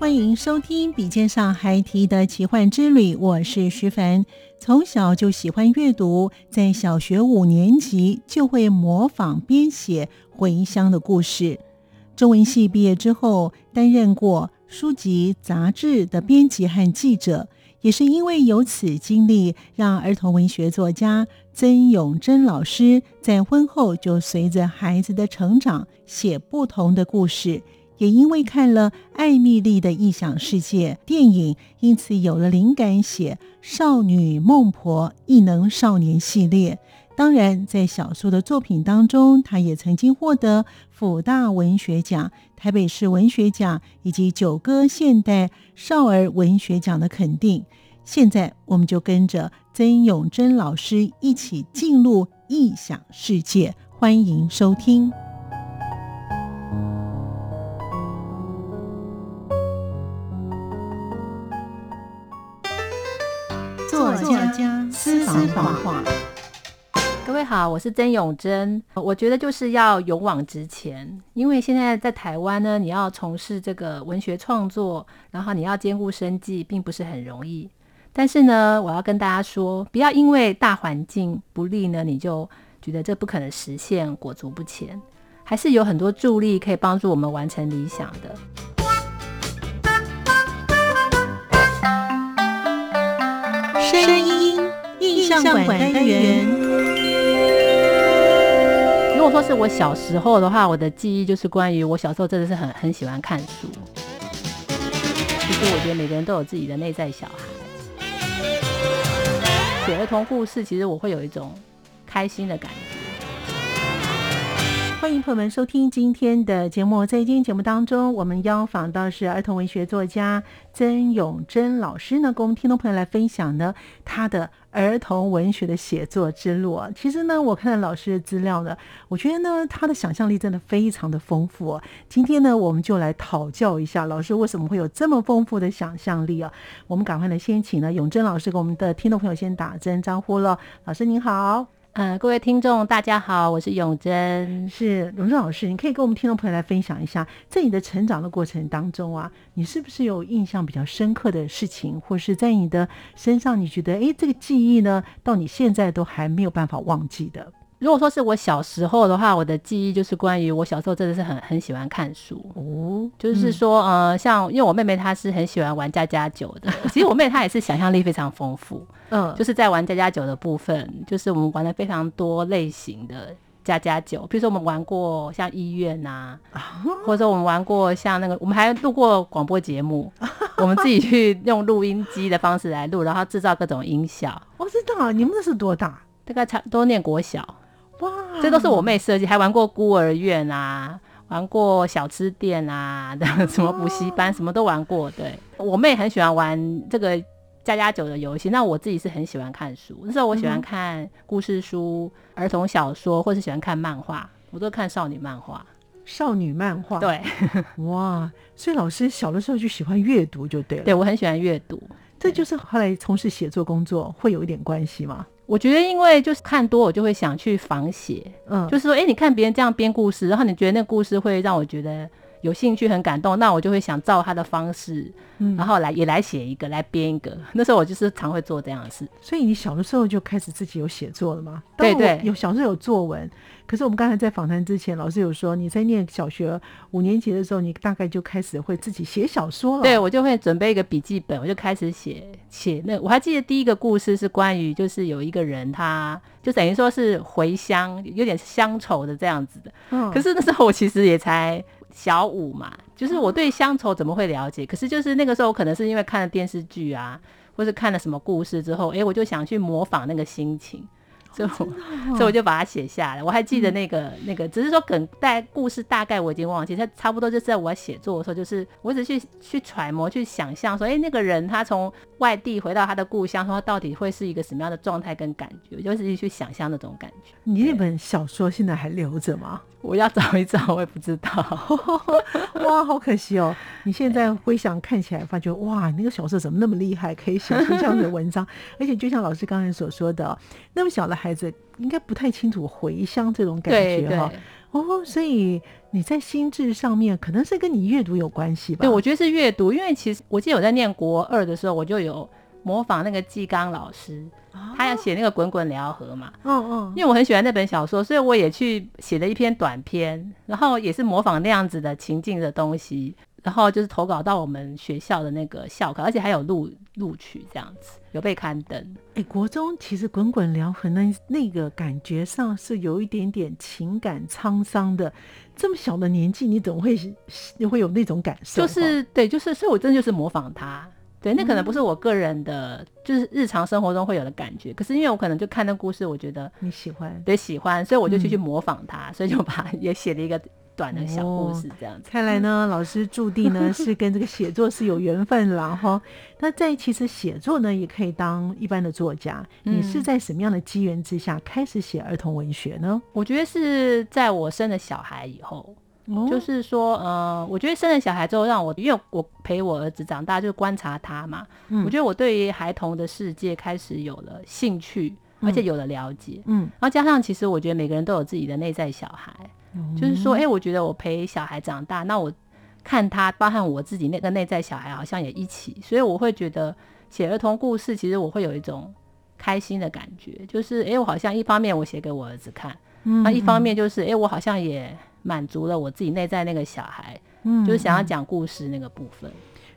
欢迎收听《笔尖上还提的奇幻之旅》，我是徐凡。从小就喜欢阅读，在小学五年级就会模仿编写回乡的故事。中文系毕业之后，担任过书籍、杂志的编辑和记者。也是因为有此经历，让儿童文学作家曾永珍老师在婚后就随着孩子的成长写不同的故事。也因为看了艾米丽的异想世界电影，因此有了灵感，写《少女孟婆异能少年》系列。当然，在小说的作品当中，他也曾经获得辅大文学奖、台北市文学奖以及九歌现代少儿文学奖的肯定。现在，我们就跟着曾永珍老师一起进入异想世界，欢迎收听。作家私房话。各位好，我是曾永贞。我觉得就是要勇往直前，因为现在在台湾呢，你要从事这个文学创作，然后你要兼顾生计，并不是很容易。但是呢，我要跟大家说，不要因为大环境不利呢，你就觉得这不可能实现，裹足不前。还是有很多助力可以帮助我们完成理想的。相馆单元。如果说是我小时候的话，我的记忆就是关于我小时候真的是很很喜欢看书。其实我觉得每个人都有自己的内在小孩。写儿童故事，其实我会有一种开心的感觉。欢迎朋友们收听今天的节目。在今天节目当中，我们邀访到是儿童文学作家曾永珍老师呢，跟我们听众朋友来分享呢他的儿童文学的写作之路。其实呢，我看了老师的资料呢，我觉得呢他的想象力真的非常的丰富。今天呢，我们就来讨教一下老师为什么会有这么丰富的想象力啊。我们赶快来先请呢永珍老师跟我们的听众朋友先打声招呼了。老师您好。嗯，各位听众，大家好，我是永珍，是永贞老师，你可以跟我们听众朋友来分享一下，在你的成长的过程当中啊，你是不是有印象比较深刻的事情，或是在你的身上，你觉得哎，这个记忆呢，到你现在都还没有办法忘记的？如果说是我小时候的话，我的记忆就是关于我小时候真的是很很喜欢看书。哦，就是说呃，像因为我妹妹她是很喜欢玩家家酒的，其实我妹她也是想象力非常丰富，嗯，就是在玩家家酒的部分，就是我们玩了非常多类型的家家酒，比如说我们玩过像医院呐，或者说我们玩过像那个，我们还录过广播节目，我们自己去用录音机的方式来录，然后制造各种音效。我知道你们那是多大？大概差都念国小。哇，这都是我妹设计，还玩过孤儿院啊，玩过小吃店啊，什么补习班，什么都玩过。对我妹很喜欢玩这个加加酒的游戏，那我自己是很喜欢看书。那时候我喜欢看故事书、儿童小说，或是喜欢看漫画，我都看少女漫画。少女漫画，对，哇，所以老师小的时候就喜欢阅读，就对了。对我很喜欢阅读，这就是后来从事写作工作会有一点关系吗？我觉得，因为就是看多，我就会想去仿写。嗯，就是说，哎，你看别人这样编故事，然后你觉得那个故事会让我觉得有兴趣、很感动，那我就会想照他的方式，然后来也来写一个，来编一个。那时候我就是常会做这样的事。所以你小的时候就开始自己有写作了吗？对对，有小时候有作文。可是我们刚才在访谈之前，老师有说你在念小学五年级的时候，你大概就开始会自己写小说了。对，我就会准备一个笔记本，我就开始写写。那我还记得第一个故事是关于，就是有一个人，他就等于说是回乡，有点乡愁的这样子的。嗯。可是那时候我其实也才小五嘛，就是我对乡愁怎么会了解？可是就是那个时候，可能是因为看了电视剧啊，或是看了什么故事之后，哎，我就想去模仿那个心情。所以，所以我就把它写下来。我还记得那个那个，只是说梗带故事大概我已经忘记。它差不多就是在我写作的时候，就是我只去去揣摩、去想象，说，哎，那个人他从外地回到他的故乡，说他到底会是一个什么样的状态跟感觉，就是去想象那种感觉。你那本小说现在还留着吗？我要找一找，我也不知道。哇，好可惜哦！你现在回想看起来，发觉哇，那个小说怎么那么厉害，可以写出这样的文章？而且就像老师刚才所说的，那么小的孩子应该不太清楚回乡这种感觉哈。哦，所以你在心智上面可能是跟你阅读有关系吧？对，我觉得是阅读，因为其实我记得我在念国二的时候，我就有模仿那个纪刚老师。他要写那个《滚滚辽河》嘛，嗯嗯，因为我很喜欢那本小说，所以我也去写了一篇短篇，然后也是模仿那样子的情境的东西，然后就是投稿到我们学校的那个校刊，而且还有录录取这样子，有被刊登。哎，国中其实《滚滚辽河》那那个感觉上是有一点点情感沧桑的，这么小的年纪，你怎么会你会有那种感受？就是对，就是所以，我真的就是模仿他。对，那可能不是我个人的，就是日常生活中会有的感觉。可是因为我可能就看那故事，我觉得你喜欢，对，喜欢，所以我就去去模仿他，所以就把也写了一个短的小故事这样子。看来呢，老师注定呢 是跟这个写作是有缘分了哈。那在其实写作呢，也可以当一般的作家。你是在什么样的机缘之下开始写儿童文学呢？我觉得是在我生了小孩以后。就是说，呃，我觉得生了小孩之后，让我因为我陪我儿子长大，就观察他嘛。嗯，我觉得我对于孩童的世界开始有了兴趣，而且有了了解。嗯，然后加上其实我觉得每个人都有自己的内在小孩，就是说，哎，我觉得我陪小孩长大，那我看他，包含我自己那个内在小孩，好像也一起，所以我会觉得写儿童故事，其实我会有一种开心的感觉，就是哎，我好像一方面我写给我儿子看，那一方面就是哎，我好像也。满足了我自己内在那个小孩，嗯，就是想要讲故事那个部分。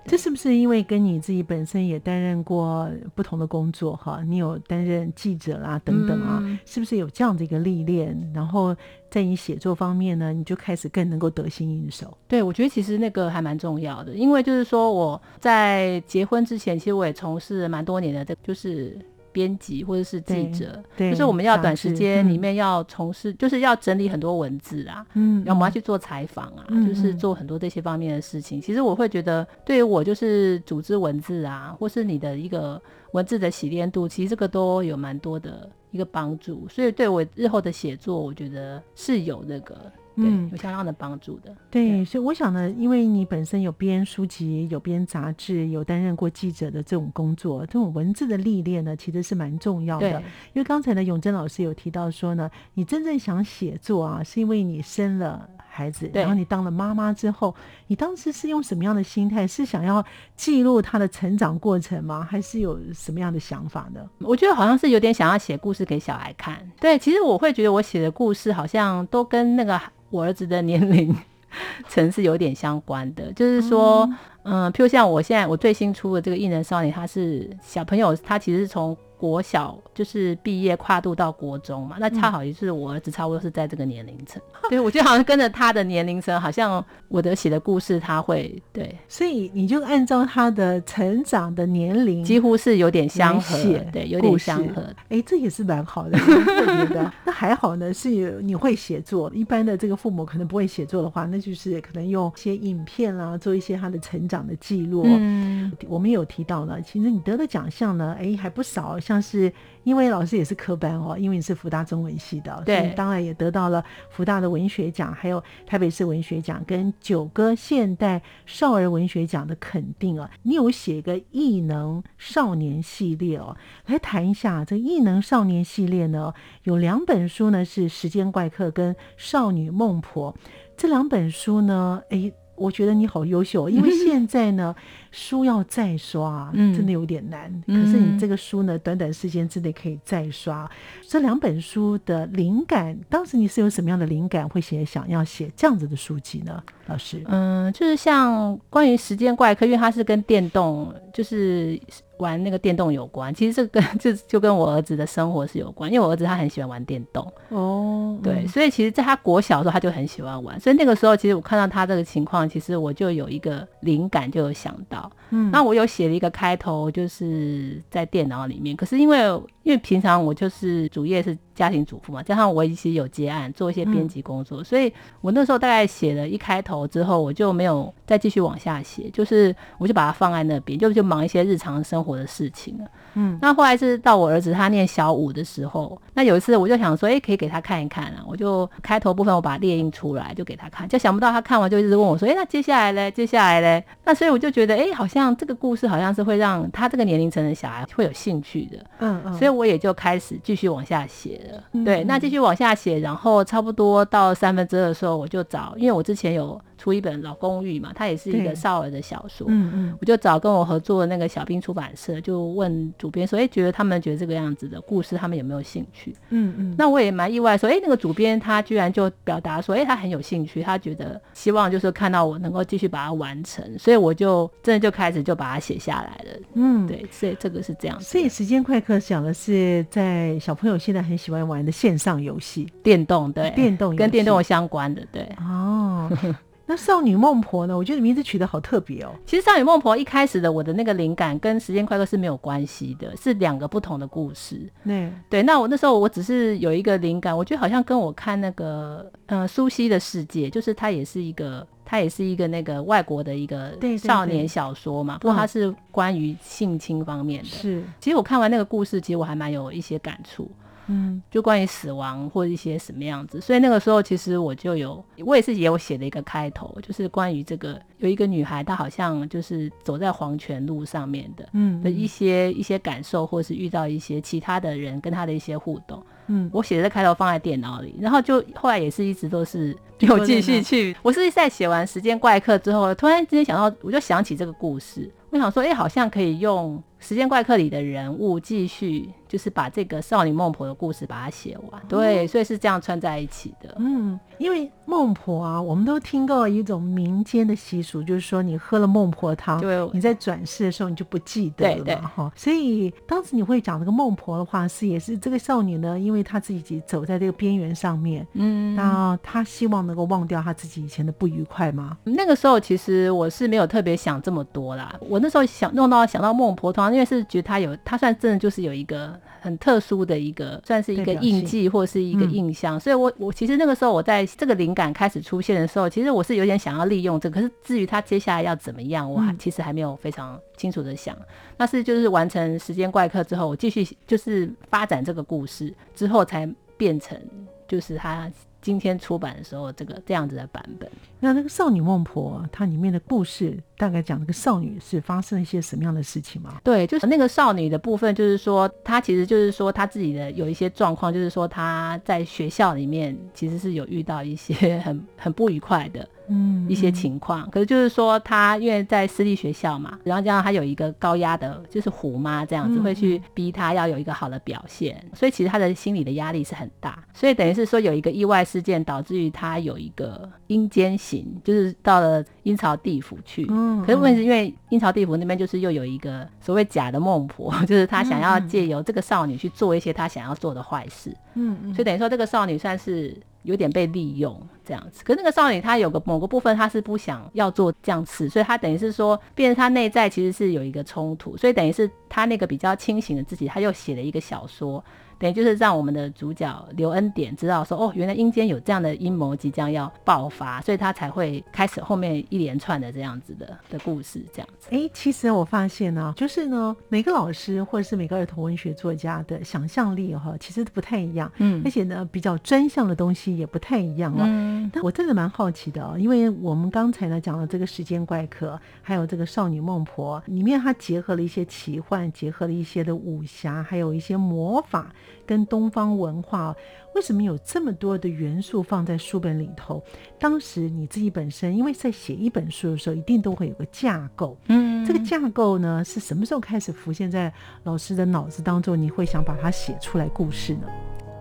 这是不是因为跟你自己本身也担任过不同的工作哈？你有担任记者啦等等啊，是不是有这样的一个历练？然后在你写作方面呢，你就开始更能够得心应手。对，我觉得其实那个还蛮重要的，因为就是说我在结婚之前，其实我也从事蛮多年的，这就是。编辑或者是记者，就是我们要短时间里面要从事，就是要整理很多文字啊，嗯，然后我们要去做采访啊，就是做很多这些方面的事情。其实我会觉得，对于我就是组织文字啊，或是你的一个文字的洗练度，其实这个都有蛮多的一个帮助。所以对我日后的写作，我觉得是有那个。嗯，有相当的帮助的。对，所以我想呢，因为你本身有编书籍、有编杂志、有担任过记者的这种工作，这种文字的历练呢，其实是蛮重要的。因为刚才呢，永贞老师有提到说呢，你真正想写作啊，是因为你生了孩子，然后你当了妈妈之后，你当时是用什么样的心态？是想要记录他的成长过程吗？还是有什么样的想法呢？我觉得好像是有点想要写故事给小孩看。对，其实我会觉得我写的故事好像都跟那个。我儿子的年龄 层是有点相关的，就是说，嗯，譬如像我现在我最新出的这个艺人少年，他是小朋友，他其实是从。国小就是毕业跨度到国中嘛，那恰好也是我儿子差不多是在这个年龄层。对，我觉得好像跟着他的年龄层，好像我的写的故事他会对，所以你就按照他的成长的年龄，几乎是有点相合，对，有点相合。哎，这也是蛮好的，特别的。那还好呢，是你会写作。一般的这个父母可能不会写作的话，那就是可能用一些影片啦，做一些他的成长的记录。嗯，我们有提到呢，其实你得的奖项呢，哎，还不少，像。像是因为老师也是科班哦，因为你是福大中文系的，所以当然也得到了福大的文学奖，还有台北市文学奖跟九歌现代少儿文学奖的肯定啊。你有写一个异能少年系列哦，来谈一下这异能少年系列呢，有两本书呢是《时间怪客》跟《少女孟婆》这两本书呢，哎。我觉得你好优秀，因为 现在呢，书要再刷，嗯真的有点难。嗯可是你这个书呢，短短时间之内可以再刷。这两本书的灵感，当时你是有什么样的灵感，会写想要写这样子的书籍呢？老师，嗯，就是像关于时间怪客，因为它是跟电动，就是玩那个电动有关。其实这跟 就就跟我儿子的生活是有关，因为我儿子他很喜欢玩电动，哦，对，所以其实在他国小的时候他就很喜欢玩，所以那个时候其实我看到他这个情况，其实我就有一个灵感，就有想到，嗯。那我有写了一个开头，就是在电脑里面，可是因为因为平常我就是主业是家庭主妇嘛，加上我其实有接案做一些编辑工作，所以我那时候大概写了一开头之后，我就没有再继续往下写，就是我就把它放在那边，就就忙一些日常生活的事情了。嗯，那后来是到我儿子他念小五的时候，那有一次我就想说，哎、可以给他看一看啊，我就开头部分我把它列印出来，就给他看，就想不到他看完就一直问我说，哎、那接下来嘞？接下来嘞？那所以我就觉得，哎、好像这个故事好像是会让他这个年龄层的小孩会有兴趣的，嗯嗯，所以我也就开始继续往下写了。嗯对，那继续往下写，然后差不多到三分之二的时候，我就找，因为我之前有出一本《老公寓》嘛，它也是一个少儿的小说，嗯嗯我就找跟我合作的那个小兵出版社，就问主编说，哎、觉得他们觉得这个样子的故事，他们有没有兴趣？嗯嗯，那我也蛮意外，说，哎、那个主编他居然就表达说，哎、他很有兴趣，他觉得希望就是看到我能够继续把它完成，所以我就真的就开始就把它写下来了。嗯。对，所以这个是这样子。所以时间快课讲的是在小朋友现在很喜欢玩的线上游戏电动对电动跟电动相关的，对。哦。那少女孟婆呢？我觉得名字取得好特别哦。其实《少女孟婆》一开始的我的那个灵感跟时间快乐是没有关系的，是两个不同的故事。对，对，那我那时候我只是有一个灵感，我觉得好像跟我看那个呃苏西的世界，就是它也是一个，它也是一个那个外国的一个少年小说嘛，不过它是关于性侵方面的。是，其实我看完那个故事，其实我还蛮有一些感触。嗯就关于死亡或一些什么样子，所以那个时候其实我就有，我也是也有写的一个开头，就是关于这个有一个女孩，她好像就是走在黄泉路上面的嗯的一些一些感受，或是遇到一些其他的人跟她的一些互动。嗯，我写的开头放在电脑里，然后就后来也是一直都是 有继续去。我是在写完《时间怪客》之后，突然之间想到，我就想起这个故事，我想说，哎、好像可以用《时间怪客》里的人物继续，就是把这个少女孟婆的故事把它写完。对，所以是这样串在一起的。嗯，因为孟婆啊，我们都听过一种民间的习俗，就是说你喝了孟婆汤对，你在转世的时候你就不记得了哈。所以当时你会讲这个孟婆的话，是也是这个少女呢，因为她自己走在这个边缘上面，嗯，那他希望能够忘掉他自己以前的不愉快吗？那个时候其实我是没有特别想这么多啦。我那时候想弄到想到孟婆汤，因为是觉得他有，他算真的就是有一个很特殊的一个，算是一个印记或是一个嗯印象。所以我我其实那个时候我在这个灵感开始出现的时候，其实我是有点想要利用这个，可是至于他接下来要怎么样，我还、嗯其实还没有非常清楚的想。那是就是完成时间怪客之后，我继续就是发展这个故事之后，才变成就是它今天出版的时候这个这样子的版本。那那个少女孟婆，它里面的故事大概讲那个少女是发生了一些什么样的事情吗？对，就是那个少女的部分，就是说她其实就是说她自己的有一些状况，就是说她在学校里面其实是有遇到一些很 很不愉快的嗯一些情况。可是就是说他因为在私立学校嘛，然后加上他有一个高压的，就是虎妈这样子，嗯会去逼他要有一个好的表现，所以其实他的心理的压力是很大。所以等于是说有一个意外事件导致于他有一个阴间行，就是到了阴曹地府去。嗯可是问题是因为阴曹地府那边就是又有一个所谓假的孟婆，就是她想要借由这个少女去做一些她想要做的坏事，嗯嗯所以等于说这个少女算是有点被利用这样子。可是那个少女她有个某个部分她是不想要做这样子，所以她等于是说，变成她内在其实是有一个冲突，所以等于是她那个比较清醒的自己，她又写了一个小说。等于就是让我们的主角刘恩典知道说，哦，原来阴间有这样的阴谋即将要爆发，所以他才会开始后面一连串的这样子的的故事，这样子。哎，其实我发现呢、就是呢，每个老师或者是每个儿童文学作家的想象力哈、其实不太一样，嗯而且呢，比较专项的东西也不太一样哦。嗯但我真的蛮好奇的哦，因为我们刚才呢讲了这个时间怪客，还有这个少女孟婆，里面它结合了一些奇幻，结合了一些的武侠，还有一些魔法。跟东方文化，为什么有这么多的元素放在书本里头？当时你自己本身，因为在写一本书的时候，一定都会有个架构。嗯，这个架构呢，是什么时候开始浮现在老师的脑子当中？你会想把它写出来故事呢？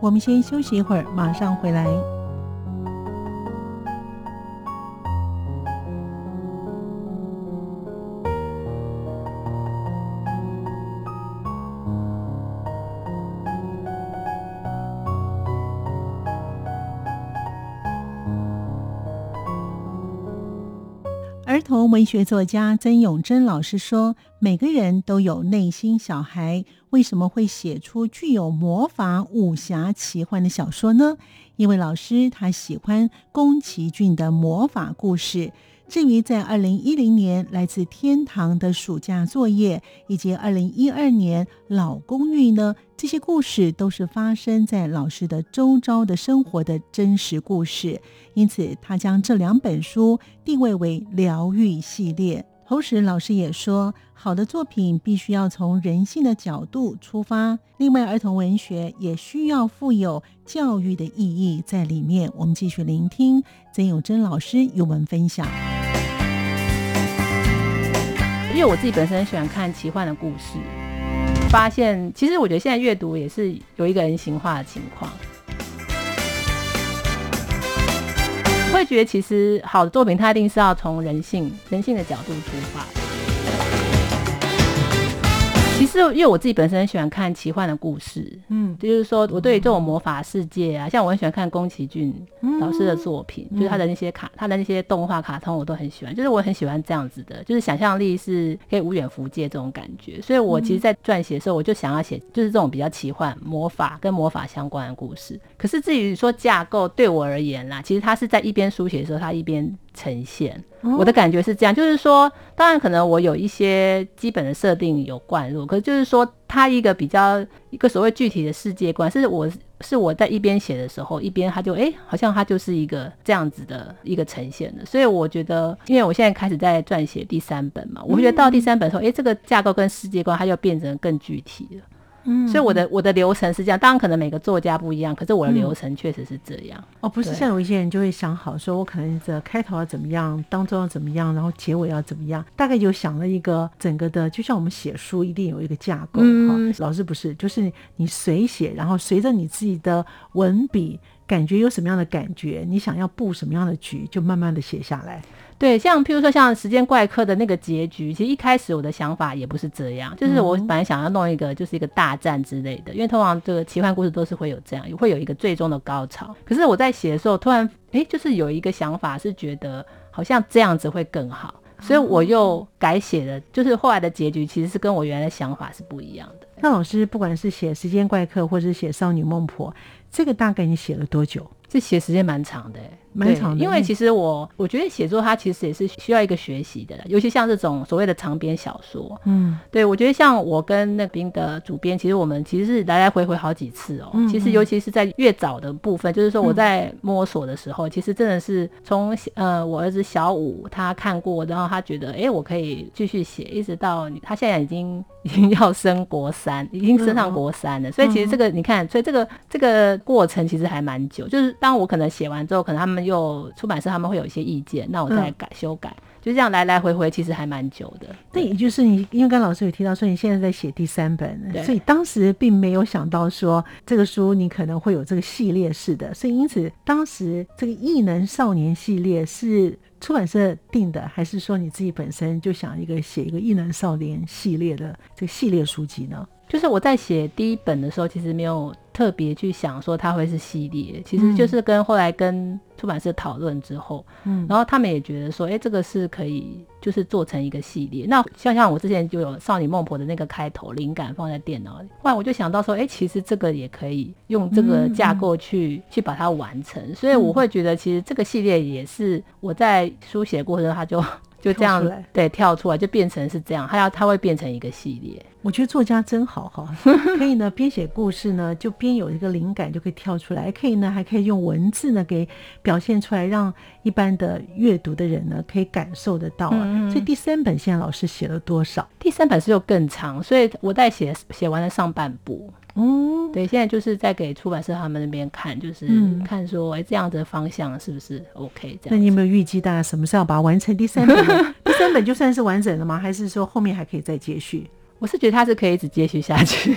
我们先休息一会儿，马上回来。从文学作家曾永珍老师说：“每个人都有内心小孩，为什么会写出具有魔法、武侠、奇幻的小说呢？因为老师他喜欢宫崎骏的魔法故事。”至于在二零一零年来自天堂的暑假作业，以及二零一二年老公寓呢，这些故事都是发生在老师的周遭的生活的真实故事，因此他将这两本书定位为疗愈系列。同时，老师也说，好的作品必须要从人性的角度出发。另外，儿童文学也需要富有教育的意义在里面。我们继续聆听曾永珍老师与我们分享。因为我自己本身喜欢看奇幻的故事，发现其实我觉得现在阅读也是有一个人形化的情况。会觉得其实好的作品，它一定是要从人性、人性的角度出发。其实，因为我自己本身很喜欢看奇幻的故事，嗯，就是说我对于这种魔法世界啊，像我很喜欢看宫崎骏老师的作品，就是他的那些卡、他的那些动画卡通，我都很喜欢。就是我很喜欢这样子的，就是想象力是可以无远弗届这种感觉。所以我其实，在撰写的时候，我就想要写就是这种比较奇幻、魔法跟魔法相关的故事。可是至于说架构，对我而言啦，其实他是在一边书写的时候，他一边。呈现我的感觉是这样，就是说，当然可能我有一些基本的设定有灌入，可是就是说，它一个比较一个所谓具体的世界观，是我是我在一边写的时候，一边他就哎，好像它就是一个这样子的一个呈现的。所以我觉得，因为我现在开始在撰写第三本嘛，我觉得到第三本的时候，哎，这个架构跟世界观它就变成更具体了。嗯，所以我的我的流程是这样，当然可能每个作家不一样，可是我的流程确实是这样。哦，不是像有一些人就会想好，说我可能这开头要怎么样，当中要怎么样，然后结尾要怎么样，大概就想了一个整个的，就像我们写书一定有一个架构哈。老师不是，就是你随写，然后随着你自己的文笔，感觉有什么样的感觉，你想要布什么样的局，就慢慢的写下来。对，像譬如说像《时间怪客》的那个结局，其实一开始我的想法也不是这样，就是我本来想要弄一个就是一个大战之类的，因为通常这个奇幻故事都是会有这样，会有一个最终的高潮。可是我在写的时候，突然哎，就是有一个想法是觉得好像这样子会更好，所以我又改写了，就是后来的结局其实是跟我原来的想法是不一样的。那老师不管是写《时间怪客》或者是写《少女孟婆》，这个大概你写了多久？这写时间蛮长的。蛮长的，因为其实我我觉得写作它其实也是需要一个学习的，尤其像这种所谓的长篇小说，嗯，对我觉得像我跟那边的主编，其实我们其实是来来回回好几次哦。其实尤其是在越早的部分，就是说我在摸索的时候，其实真的是从呃我儿子小五他看过，然后他觉得哎我可以继续写，一直到他现在已经 已经要升国三，已经升上国三了。所以其实这个你看，所以这个这个过程其实还蛮久。就是当我可能写完之后，可能他们。又出版社他们会有一些意见，那我再改修改，就这样来来回回，其实还蛮久的。那也就是你，因为刚老师有提到说你现在在写第三本，所以当时并没有想到说这个书你可能会有这个系列式的，所以因此当时这个异能少年系列是出版社定的，还是说你自己本身就想一个写一个异能少年系列的这个系列书籍呢？就是我在写第一本的时候，其实没有特别去想说它会是系列，其实就是跟后来跟出版社讨论之后，嗯，然后他们也觉得说，哎，这个是可以就是做成一个系列。那像像我之前就有少女孟婆的那个开头灵感放在电脑里，后来我就想到说，哎，其实这个也可以用这个架构去去把它完成。所以我会觉得，其实这个系列也是我在书写过程中，它就就这样对跳出来，就变成是这样，它要它会变成一个系列。我觉得作家真好哈，可以呢边写故事呢，就边有一个灵感就可以跳出来，可以呢还可以用文字呢给表现出来，让一般的阅读的人呢可以感受得到啊。所以第三本现在老师写了多少？第三本是又更长，所以我在写写完了上半部。哦，对，现在就是在给出版社他们那边看，就是看说，哎，这样的方向是不是 OK？这样。那你有没有预计大概什么时候把它完成第三本？第三本就算是完整了吗？还是说后面还可以再接续？我是觉得它是可以一直接续下去。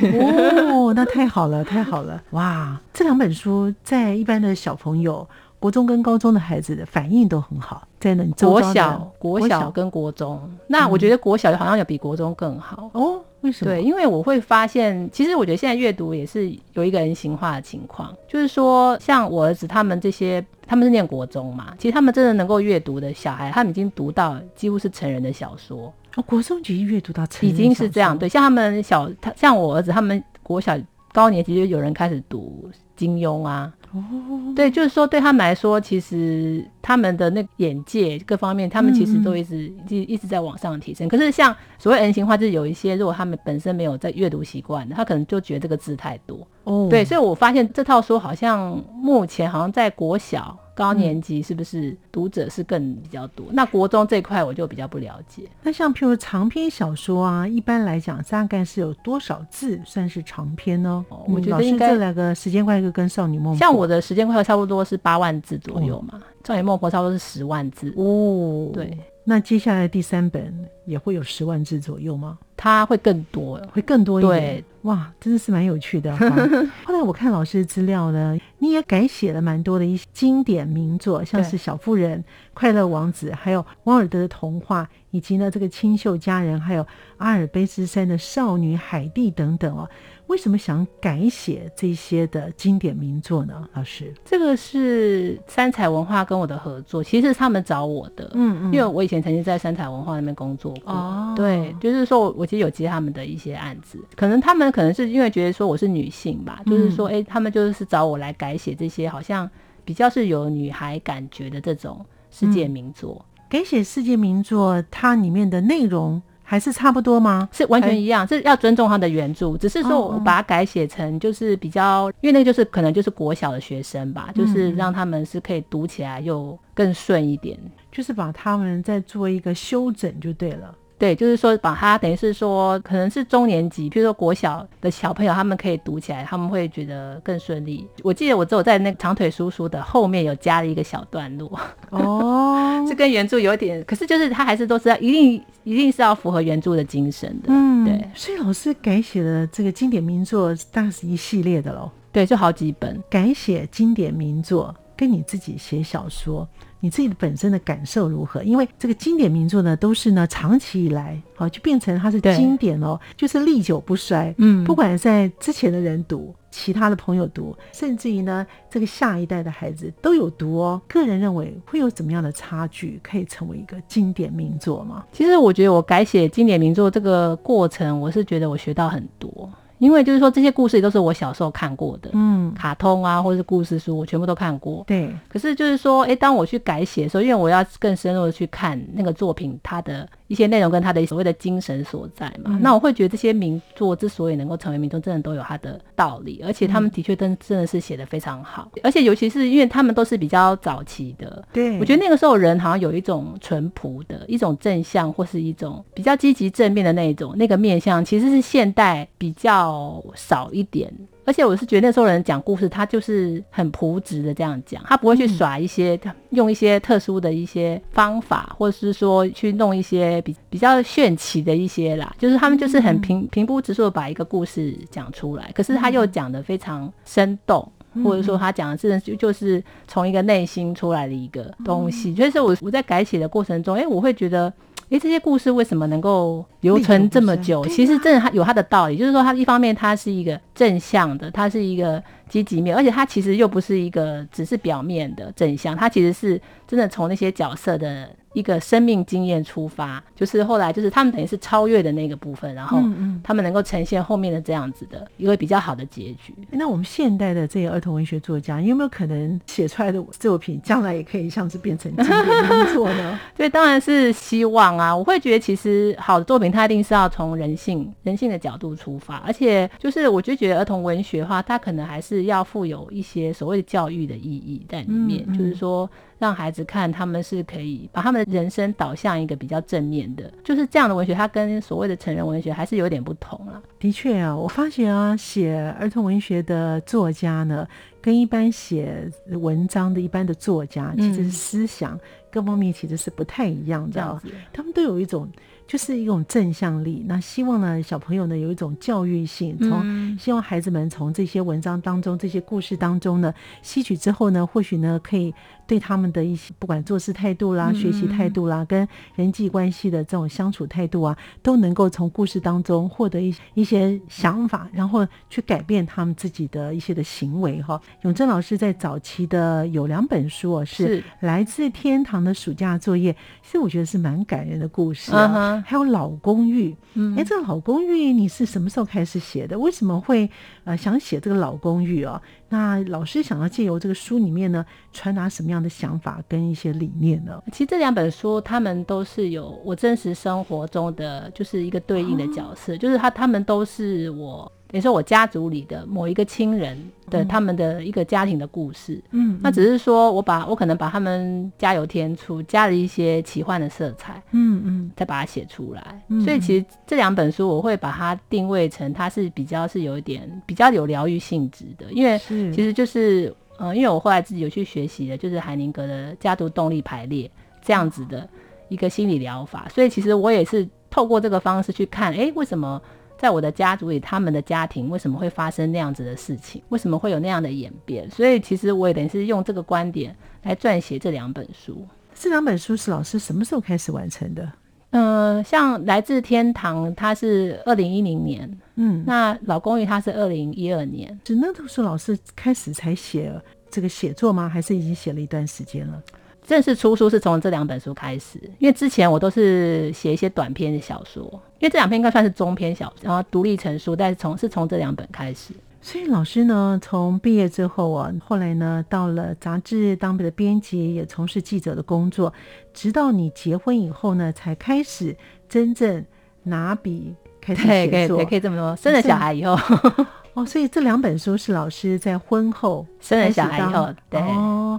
哦，那太好了，太好了！哇，这两本书在一般的小朋友。国中跟高中的孩子的反应都很好，在那国小、国小跟国中，那我觉得国小好像有比国中更好哦。为什么？对，因为我会发现，其实我觉得现在阅读也是有一个人性化的情况，就是说，像我儿子他们这些，他们是念国中嘛，其实他们真的能够阅读的小孩，他们已经读到几乎是成人的小说。哦，国中级阅读到成已经是这样。对，像他们小，他像我儿子他们国小高年级就有人开始读金庸啊。哦，对，就是说对他们来说，其实他们的那眼界各方面，他们其实都一直一一直在往上提升。可是像所谓 N 型化，就是有一些如果他们本身没有在阅读习惯的，他可能就觉得这个字太多。哦，对，所以我发现这套书好像目前好像在国小。高年级是不是读者是更比较多？那国中这块我就比较不了解。那像譬如长篇小说啊，一般来讲大概是有多少字算是长篇呢？我觉得应该这两个时间快客跟少女梦，像我的时间快客差不多是八万字左右嘛，少女梦婆差不多是十万字哦。对，那接下来第三本也会有十万字左右吗？它会更多，会更多一点。哇，真的是蛮有趣的。后来我看老师的资料呢，你也改写了蛮多的一些经典名作，像是《小妇人》《快乐王子》，还有王尔德的童话，以及呢这个《清秀佳人》，还有阿尔卑斯山的少女海蒂等等哦。为什么想改写这些的经典名作呢？老师，这个是三彩文化跟我的合作，其实是他们找我的，嗯嗯，因为我以前曾经在三彩文化那边工作过，哦，对，就是说我我其实有接他们的一些案子，可能他们可能是因为觉得说我是女性吧，就是说，哎，他们就是找我来改写这些好像比较是有女孩感觉的这种世界名作，改写世界名作，它里面的内容。还是差不多吗？是完全一样，是要尊重他的原著，只是说我把它改写成就是比较，因为那个就是可能就是国小的学生吧，就是让他们是可以读起来又更顺一点，就是把他们再做一个修整就对了。对，就是说把它等于是说，可能是中年级，比如说国小的小朋友，他们可以读起来，他们会觉得更顺利。我记得我只有在那长腿叔叔的后面有加了一个小段落，哦，这跟原著有点，可是就是他还是都是要一定一定是要符合原著的精神的。嗯，对。所以老师改写的这个经典名作，大概是一系列的喽。对，就好几本改写经典名作，跟你自己写小说。你自己的本身的感受如何？因为这个经典名作呢，都是呢长期以来，好就变成它是经典哦，就是历久不衰。嗯，不管在之前的人读，其他的朋友读，甚至于呢这个下一代的孩子都有读哦。个人认为会有怎么样的差距，可以成为一个经典名作吗？其实我觉得我改写经典名作这个过程，我是觉得我学到很多。因为就是说这些故事也都是我小时候看过的，嗯，卡通啊，或者是故事书，我全部都看过。对。可是就是说，哎，当我去改写的时候，因为我要更深入的去看那个作品，它的一些内容跟它的所谓的精神所在嘛，那我会觉得这些名作之所以能够成为名作，真的都有它的道理，而且他们的确真真的是写的非常好，而且尤其是因为他们都是比较早期的，对，我觉得那个时候人好像有一种淳朴的一种正向，或是一种比较积极正面的那一种那个面相，其实是现代比较少。一点，而且我是觉得那时候人讲故事，他就是很朴质的这样讲，他不会去耍一些，用一些特殊的一些方法，或者是说去弄一些比比较炫奇的一些啦，就是他们就是很平平铺直述的把一个故事讲出来，可是他又讲的非常生动，或者说他讲的是就就是从一个内心出来的一个东西，就是我我在改写的过程中，哎，我会觉得。哎，这些故事为什么能够留存这么久？其实真的它有它的道理，就是说它一方面它是一个正向的，它是一个积极面，而且它其实又不是一个只是表面的正向，它其实是真的从那些角色的。一个生命经验出发，就是后来就是他们等于是超越的那个部分，然后他们能够呈现后面的这样子的一个比较好的结局。那我们现代的这些儿童文学作家，有没有可能写出来的作品将来也可以像是变成经典名作呢？对，当然是希望啊！我会觉得其实好的作品，它一定是要从人性、人性的角度出发，而且就是我就觉得儿童文学的话，它可能还是要富有一些所谓的教育的意义在里面，就是说。让孩子看，他们是可以把他们的人生导向一个比较正面的，就是这样的文学，它跟所谓的成人文学还是有点不同了。的确啊，我发觉啊，写儿童文学的作家呢，跟一般写文章的一般的作家，其实思想各方面其实是不太一样的。他们都有一种。就是一种正向力，那希望呢，小朋友呢有一种教育性，从希望孩子们从这些文章当中、这些故事当中呢吸取之后呢，或许呢可以对他们的一些不管做事态度啦、学习态度啦、跟人际关系的这种相处态度啊，都能够从故事当中获得一一些想法，然后去改变他们自己的一些的行为哈。永正老师在早期的有两本书哦，是来自天堂的暑假作业，其实我觉得是蛮感人的故事啊。还有老公寓，嗯哎，这个老公寓你是什么时候开始写的？为什么会呃想写这个老公寓哦？那老师想要借由这个书里面呢，传达什么样的想法跟一些理念呢？其实这两本书，他们都是有我真实生活中的，就是一个对应的角色，就是他他们都是我。等于说我家族里的某一个亲人的他们的一个家庭的故事，嗯，那只是说我把我可能把他们加油添醋，加了一些奇幻的色彩，嗯嗯，再把它写出来。所以其实这两本书我会把它定位成它是比较是有一点比较有疗愈性质的，因为其实就是呃，因为我后来自己有去学习的，就是海宁格的家族动力排列这样子的一个心理疗法，所以其实我也是透过这个方式去看，哎，为什么？在我的家族里，他们的家庭为什么会发生那样子的事情？为什么会有那样的演变？所以其实我也等于是用这个观点来撰写这两本书。这两本书是老师什么时候开始完成的？嗯，像《来自天堂》，它是二零一零年，嗯，那《老公寓》它是二零一二年。是那都是老师开始才写这个写作吗？还是已经写了一段时间了？正式出书是从这两本书开始，因为之前我都是写一些短篇的小说，因为这两篇应该算是中篇小，然后独立成书，但是从是从这两本开始。所以老师呢，从毕业之后啊，后来呢，到了杂志当的编辑，也从事记者的工作，直到你结婚以后呢，才开始真正拿笔开始写作，可以这么说。生了小孩以后。哦，所以这两本书是老师在婚后生了小孩以后，对，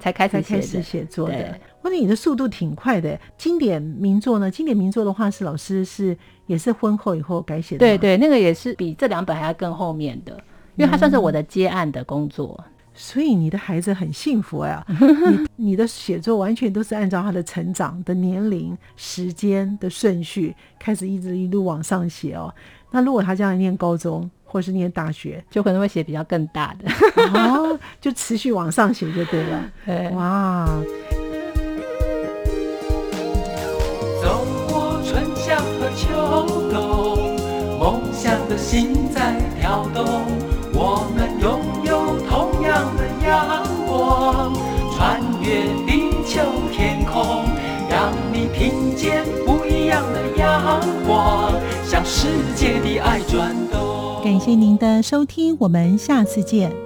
才开始开始写作的。我觉得你的速度挺快的。经典名作呢？经典名作的话，是老师是也是婚后以后改写的。对对，那个也是比这两本还要更后面的，因为它算是我的接案的工作。所以你的孩子很幸福呀，你你的写作完全都是按照他的成长的年龄、时间的顺序开始一直一路往上写哦。那如果他将来念高中，或是念大学，就可能会写比较更大的，哦，就持续往上写就对了。对哇！走过春夏和秋冬，梦想的心在跳动，我们拥有同样的阳光，穿越地球天空，让你听见不一样的阳光，向世界的爱转动。感谢您的收听，我们下次见。